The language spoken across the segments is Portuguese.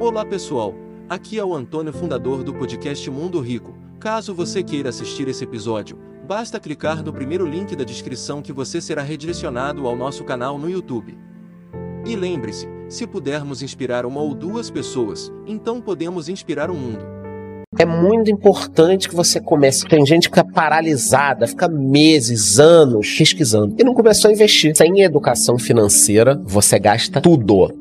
Olá pessoal, aqui é o Antônio, fundador do podcast Mundo Rico. Caso você queira assistir esse episódio, basta clicar no primeiro link da descrição que você será redirecionado ao nosso canal no YouTube. E lembre-se, se pudermos inspirar uma ou duas pessoas, então podemos inspirar o mundo. É muito importante que você comece. Tem gente que fica paralisada, fica meses, anos pesquisando e não começou a investir. Sem educação financeira, você gasta tudo.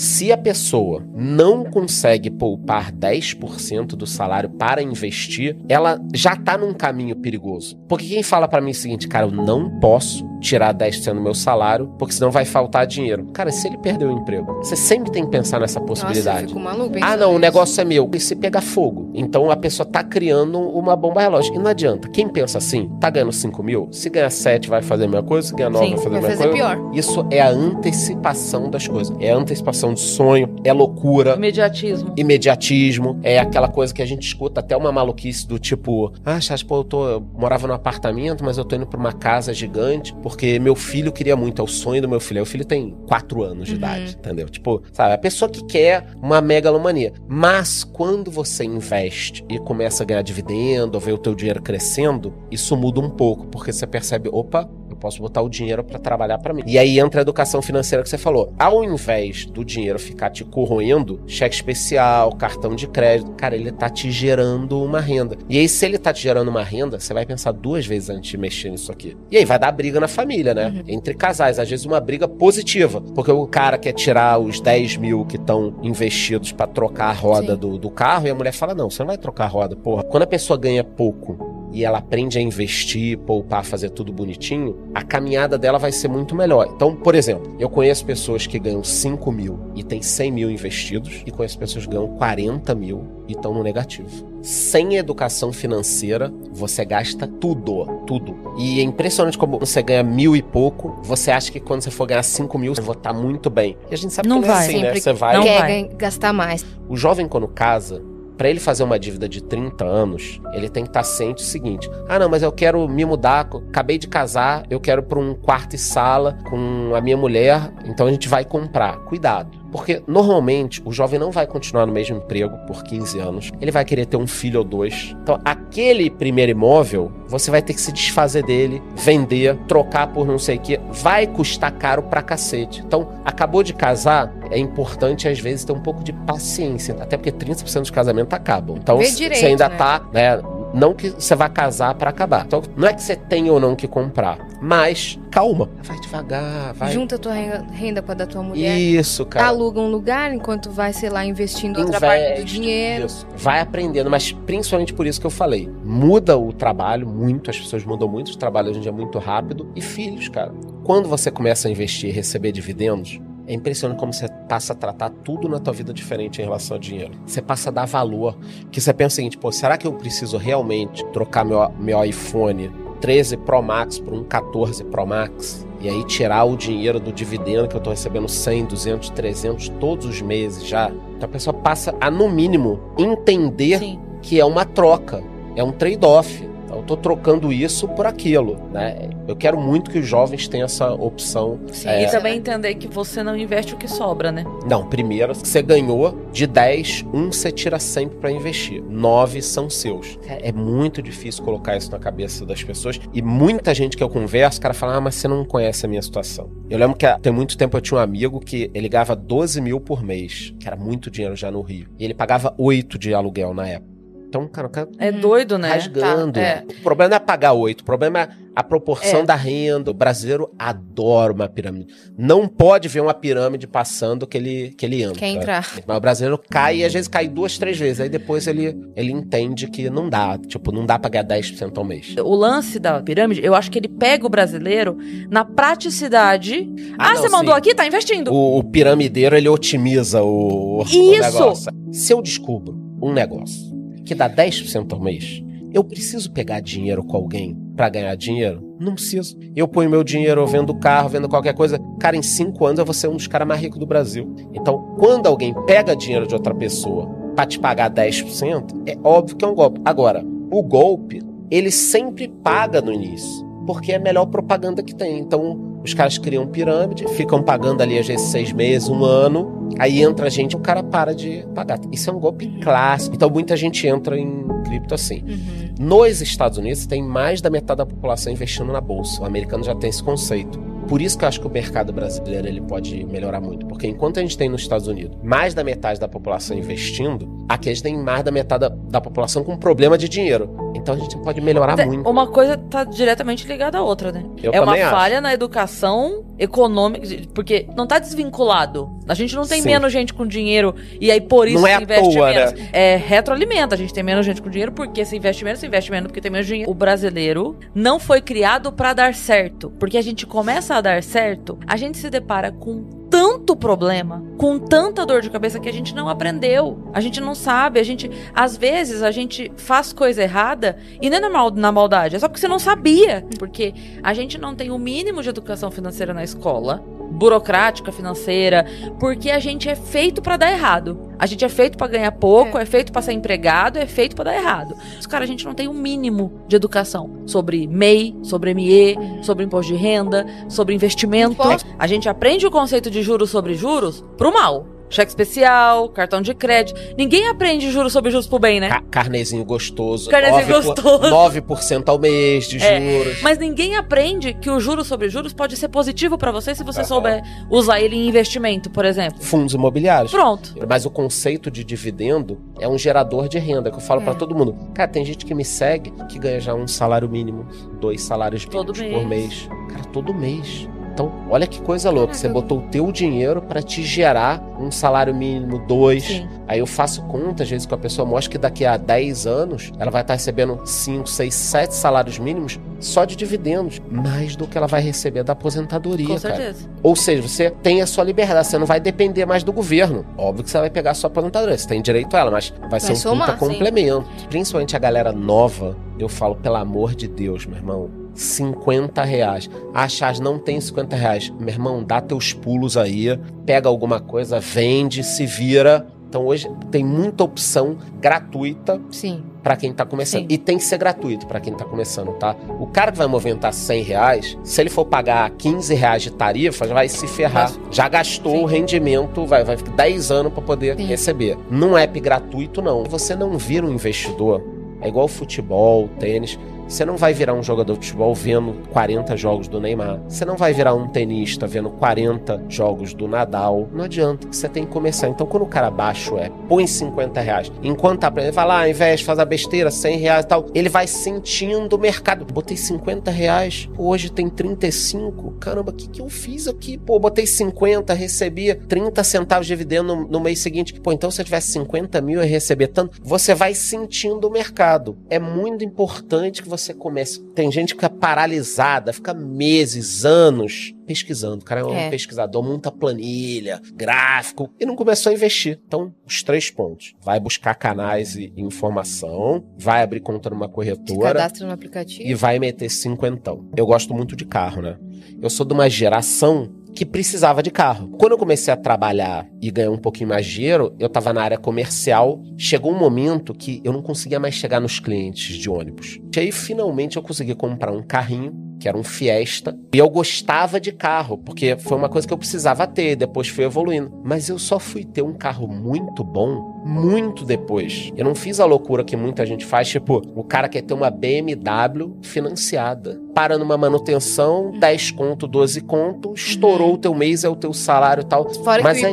Se a pessoa não consegue poupar 10% do salário para investir, ela já está num caminho perigoso. Porque quem fala para mim o seguinte, cara, eu não posso tirar 10% do meu salário, porque senão vai faltar dinheiro. Cara, se ele perder o emprego, você sempre tem que pensar nessa possibilidade. Nossa, maluco ah, não, o negócio é meu. E se pegar fogo? Então a pessoa tá criando uma bomba relógio. E não adianta. Quem pensa assim, tá ganhando 5 mil, se ganhar 7 vai fazer a mesma coisa, se ganhar 9 Sim, vai fazer a mesma coisa. pior. Isso é a antecipação das coisas. É a antecipação de sonho, é loucura. Imediatismo. Imediatismo, é aquela coisa que a gente escuta até uma maluquice do tipo, ah, Chas, pô, eu, tô, eu morava num apartamento, mas eu tô indo pra uma casa gigante porque meu filho queria muito, é o sonho do meu filho. Aí o filho tem 4 anos de Uhum. idade, entendeu? Tipo, sabe, a pessoa que quer uma megalomania. Mas quando você investe e começa a ganhar dividendo, ou ver o teu dinheiro crescendo, isso muda um pouco, porque você percebe, opa, posso botar o dinheiro pra trabalhar pra mim. E aí entra a educação financeira que você falou. Ao invés do dinheiro ficar te corroendo, cheque especial, cartão de crédito, cara, ele tá te gerando uma renda. E aí, se ele tá te gerando uma renda, você vai pensar duas vezes antes de mexer nisso aqui. E aí vai dar briga na família, né? Entre casais, às vezes uma briga positiva. Porque o cara quer tirar os 10 mil que estão investidos pra trocar a roda do, do carro, e a mulher fala: não, você não vai trocar a roda, porra. Quando a pessoa ganha pouco e ela aprende a investir, poupar, fazer tudo bonitinho, a caminhada dela vai ser muito melhor. Então, por exemplo, eu conheço pessoas que ganham 5 mil e tem 100 mil investidos, e conheço pessoas que ganham 40 mil e estão no negativo. Sem educação financeira, você gasta tudo, tudo. E é impressionante como você ganha mil e pouco, você acha que quando você for ganhar 5 mil, você vai estar muito bem. E a gente sabe Não que não é vai. assim, né? Você vai Não quer vai. gastar mais. o jovem, quando casa, pra ele fazer uma dívida de 30 anos, ele tem que estar ciente do seguinte: ah, não, mas eu quero me mudar, acabei de casar, eu quero pra um quarto e sala com a minha mulher, então a gente vai comprar. Cuidado. Porque normalmente o jovem não vai continuar no mesmo emprego por 15 anos. Ele vai querer ter um filho ou dois. Então, aquele primeiro imóvel, você vai ter que se desfazer dele, vender, trocar por não sei o que. Vai custar caro pra cacete. Então, acabou de casar, é importante às vezes ter um pouco de paciência. Até porque 30% dos casamentos acabam. Então, direito, você ainda né? tá, né? Não que você vai casar pra acabar. Então, não é que você tem ou não que comprar, mas calma. Vai devagar, vai. Junta a tua renda, renda com a da tua mulher. Isso, cara. Aluga um lugar enquanto vai, sei lá, investindo outra parte do Investe, dinheiro. isso. Vai aprendendo, mas principalmente por isso que eu falei. Muda o trabalho muito, as pessoas mudam muito, o trabalho hoje em dia é muito rápido. E filhos, cara. Quando você começa a investir e receber dividendos, é impressionante como você passa a tratar tudo na tua vida diferente em relação ao dinheiro. Você passa a dar valor. Que você pensa o seguinte, pô, será que eu preciso realmente trocar meu, meu iPhone 13 Pro Max por um 14 Pro Max? E aí tirar o dinheiro do dividendo que eu tô recebendo 100, 200, 300 todos os meses já. Então a pessoa passa a, no mínimo, entender Sim. que é uma troca, é um trade-off. Eu tô trocando isso por aquilo, né? Eu quero muito que os jovens tenham essa opção. Sim, É. E também entender que você não investe o que sobra, né? Não, primeiro, você ganhou de 10, um você tira sempre pra investir. Nove são seus. É é muito difícil colocar isso na cabeça das pessoas. E muita gente que eu converso, o cara fala, ah, mas você não conhece a minha situação. Eu lembro que há- tem muito tempo eu tinha um amigo que ele ganhava 12 mil por mês, que era muito dinheiro já no Rio. E ele pagava 8 de aluguel na época. Então, cara, o cara É doido, né? rasgando. Tá, é. O problema não é pagar oito, o problema é a proporção É. da renda. O brasileiro adora uma pirâmide. Não pode ver uma pirâmide passando que ele, que ele entra. Quer entrar. Mas o brasileiro cai e às vezes cai duas, três vezes. Aí depois ele, ele entende que não dá. Tipo, não dá pra ganhar 10% ao mês. O lance da pirâmide, eu acho que ele pega o brasileiro na praticidade. Ah, não, você mandou sim. aqui? Tá investindo. O, o piramideiro, ele otimiza o, o Isso! negócio. Se eu descubro um negócio que dá 10% ao mês, eu preciso pegar dinheiro com alguém pra ganhar dinheiro? Não preciso. Eu ponho meu dinheiro, vendo carro, vendo qualquer coisa. Cara, em cinco anos eu vou ser um dos caras mais ricos do Brasil. Então, quando alguém pega dinheiro de outra pessoa pra te pagar 10%, é óbvio que é um golpe. Agora, o golpe, ele sempre paga no início. Porque é a melhor propaganda que tem. Então, Os caras criam pirâmide, ficam pagando ali às vezes seis meses, um ano. Aí entra a gente, o cara para de pagar. Isso é um golpe clássico. Então muita gente entra em cripto assim. Uhum. Nos Estados Unidos tem mais da metade da população investindo na bolsa. O americano já tem esse conceito. Por isso que eu acho que o mercado brasileiro ele pode melhorar muito. Porque enquanto a gente tem nos Estados Unidos mais da metade da população investindo, aqui a gente tem mais da metade da, da população com problema de dinheiro. Então a gente pode melhorar Te- muito. Uma coisa tá diretamente ligada à outra, né? Eu é uma acho. falha na educação econômica, porque não tá desvinculado. A gente não tem Sim. menos gente com dinheiro e aí por isso Não é se investe toa, menos. né? É retroalimenta. A gente tem menos gente com dinheiro porque se investe menos, se investe menos porque tem menos dinheiro. O brasileiro não foi criado pra dar certo, porque a gente começa a dar certo, a gente se depara com tanto problema, com tanta dor de cabeça que a gente não aprendeu. A gente não sabe, a gente às vezes a gente faz coisa errada e não é na, na maldade, é só porque você não sabia, porque a gente não tem o mínimo de educação financeira na escola, burocrática financeira, porque a gente é feito pra dar errado. A gente é feito pra ganhar pouco, é, feito pra ser empregado, é feito pra dar errado. Mas, cara, a gente não tem o mínimo de educação sobre MEI, sobre ME, sobre imposto de renda, sobre investimento. A gente aprende o conceito de juros sobre juros pro mal. Cheque especial, cartão de crédito. Ninguém aprende juros sobre juros pro bem, né? Ca- carnezinho gostoso. Carnezinho 9 por- gostoso. 9% ao mês de É, juros. Mas ninguém aprende que o juros sobre juros pode ser positivo pra você se você souber usar ele em investimento, por exemplo. Fundos imobiliários. Pronto. Mas o conceito de dividendo é um gerador de renda, que eu falo É. pra todo mundo. Cara, tem gente que me segue que ganha já um salário mínimo, dois salários mínimos por mês. mês. Cara, todo mês. Então, olha que coisa louca. Você botou o teu dinheiro pra te gerar um salário mínimo, dois. Sim. Aí eu faço conta, às vezes, com a pessoa mostra que daqui a 10 anos ela vai estar recebendo 5, 6, 7 salários mínimos só de dividendos. Mais do que ela vai receber da aposentadoria, Com cara. certeza. Ou seja, você tem a sua liberdade, você não vai depender mais do governo. Óbvio que você vai pegar a sua aposentadoria, você tem direito a ela, mas vai, ser um somar, puta sim. complemento. Principalmente a galera nova, eu falo, pelo amor de Deus, meu irmão. 50 reais. Ah, Chaz, não tem 50 reais. Meu irmão, dá teus pulos aí, pega alguma coisa, vende, se vira. Então hoje tem muita opção gratuita Sim. Pra quem tá começando. Sim. E tem que ser gratuito pra quem tá começando, tá? O cara que vai movimentar 100 reais, se ele for pagar 15 reais de tarifa, já vai se ferrar. Já gastou Sim. o rendimento, vai, vai ficar 10 anos pra poder Sim. receber. Num app gratuito, não. Você não vira um investidor. É igual futebol, tênis. Você não vai virar um jogador de futebol vendo 40 jogos do Neymar. Você não vai virar um tenista vendo 40 jogos do Nadal. Não adianta. Você tem que começar. Então, quando o cara baixa o app, põe 50 reais. Enquanto tá aprendendo, vai lá, investe, faz a besteira, 100 reais e tal. Ele vai sentindo o mercado. Botei 50 reais, hoje tem 35. Caramba, o que, que eu fiz aqui? Pô, botei 50, recebia 30 centavos de dividendo no, no mês seguinte. Pô, então se eu tivesse 50 mil, ia receber tanto. Você vai sentindo o mercado. É muito importante que você comece. Tem gente que fica paralisada, fica meses, anos pesquisando. O cara é um É. pesquisador, monta planilha, gráfico, e não começou a investir. Então, os três pontos. Vai buscar canais e informação, vai abrir conta numa Se corretora cadastra no aplicativo. e vai meter cinquentão. Eu gosto muito de carro, né? Eu sou de uma geração que precisava de carro. Quando eu comecei a trabalhar e ganhar um pouquinho mais de dinheiro, eu tava na área comercial. Chegou um momento que eu não conseguia mais chegar nos clientes de ônibus. E aí, finalmente, eu consegui comprar um carrinho, que era um Fiesta. E eu gostava de carro, porque foi uma coisa que eu precisava ter, depois fui evoluindo. Mas eu só fui ter um carro muito bom muito depois. Eu não fiz a loucura que muita gente faz, tipo, o cara quer ter uma BMW financiada. Para numa manutenção, 10 conto, 12 conto, estourou o teu mês, é o teu salário e tal. Fora Mas que o é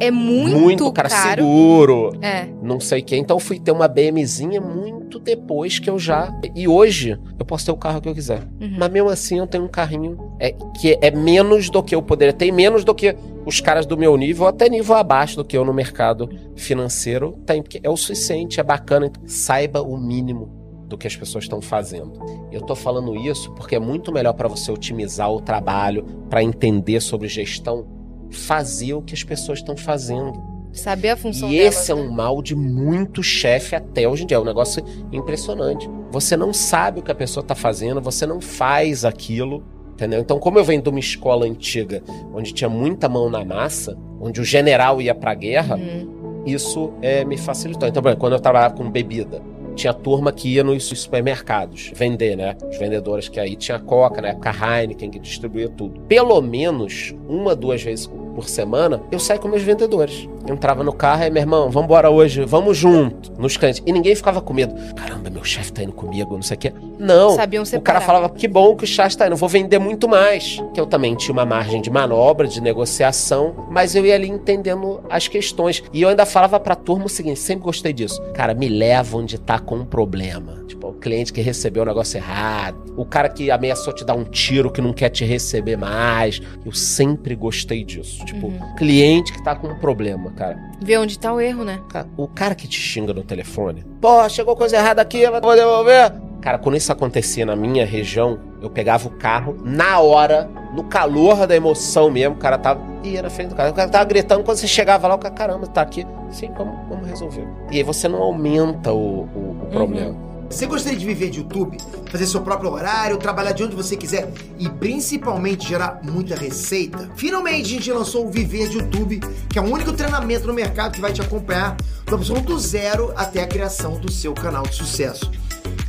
É muito, cara, caro. seguro É. não sei o que. Então eu fui ter uma BMzinha muito depois que eu já. E hoje eu posso ter o carro que eu quiser. Uhum. Mas mesmo assim eu tenho um carrinho é, que é menos do que eu poderia ter, menos do que os caras do meu nível, até nível abaixo do que eu no mercado financeiro tem. Porque é o suficiente, é bacana. Então, saiba o mínimo do que as pessoas estão fazendo. Eu tô falando isso porque é muito melhor para você otimizar o trabalho, para entender sobre gestão, fazer o que as pessoas estão fazendo. Saber a função E delas, esse é né? um mal de muito chefe até hoje em dia. É um negócio impressionante. Você não sabe o que a pessoa tá fazendo, você não faz aquilo. Entendeu? Então, como eu venho de uma escola antiga, onde tinha muita mão na massa, onde o general ia pra guerra, Uhum. isso é, me facilitou. Então, quando eu trabalhava com bebida, tinha turma que ia nos supermercados vender, né? Os vendedores que aí tinha Coca, na época Heineken, que distribuía tudo. Pelo menos uma, duas vezes por semana, eu saí com meus vendedores. entrava no carro e, meu irmão, vamos embora hoje, vamos junto, nos clientes. E ninguém ficava com medo. Caramba, meu chefe tá indo comigo, não sei o quê. Não. Sabiam O cara falava, que bom que o chá está indo, vou vender muito mais. Que eu também tinha uma margem de manobra, de negociação, mas eu ia ali entendendo as questões. E eu ainda falava pra turma o seguinte, sempre gostei disso. Cara, me leva onde tá com um problema. Tipo, o cliente que recebeu o negócio errado, o cara que ameaçou te dar um tiro que não quer te receber mais. Eu sempre gostei disso. Tipo, Uhum. cliente que tá com um problema, cara. Ver onde tá o erro, né? O cara que te xinga no telefone, pô, chegou coisa errada aqui, vou devolver. Cara, quando isso acontecia na minha região, eu pegava o carro na hora, no calor da emoção mesmo, o cara tava. ia na frente do cara. O cara tava gritando, quando você chegava lá, o cara, caramba, tá aqui. Sim, vamos, vamos resolver. E aí você não aumenta o, o- o problema. Você gostaria de viver de YouTube, fazer seu próprio horário, trabalhar de onde você quiser e principalmente gerar muita receita? Finalmente a gente lançou o Viver de YouTube, que é o único treinamento no mercado que vai te acompanhar do absoluto zero até a criação do seu canal de sucesso.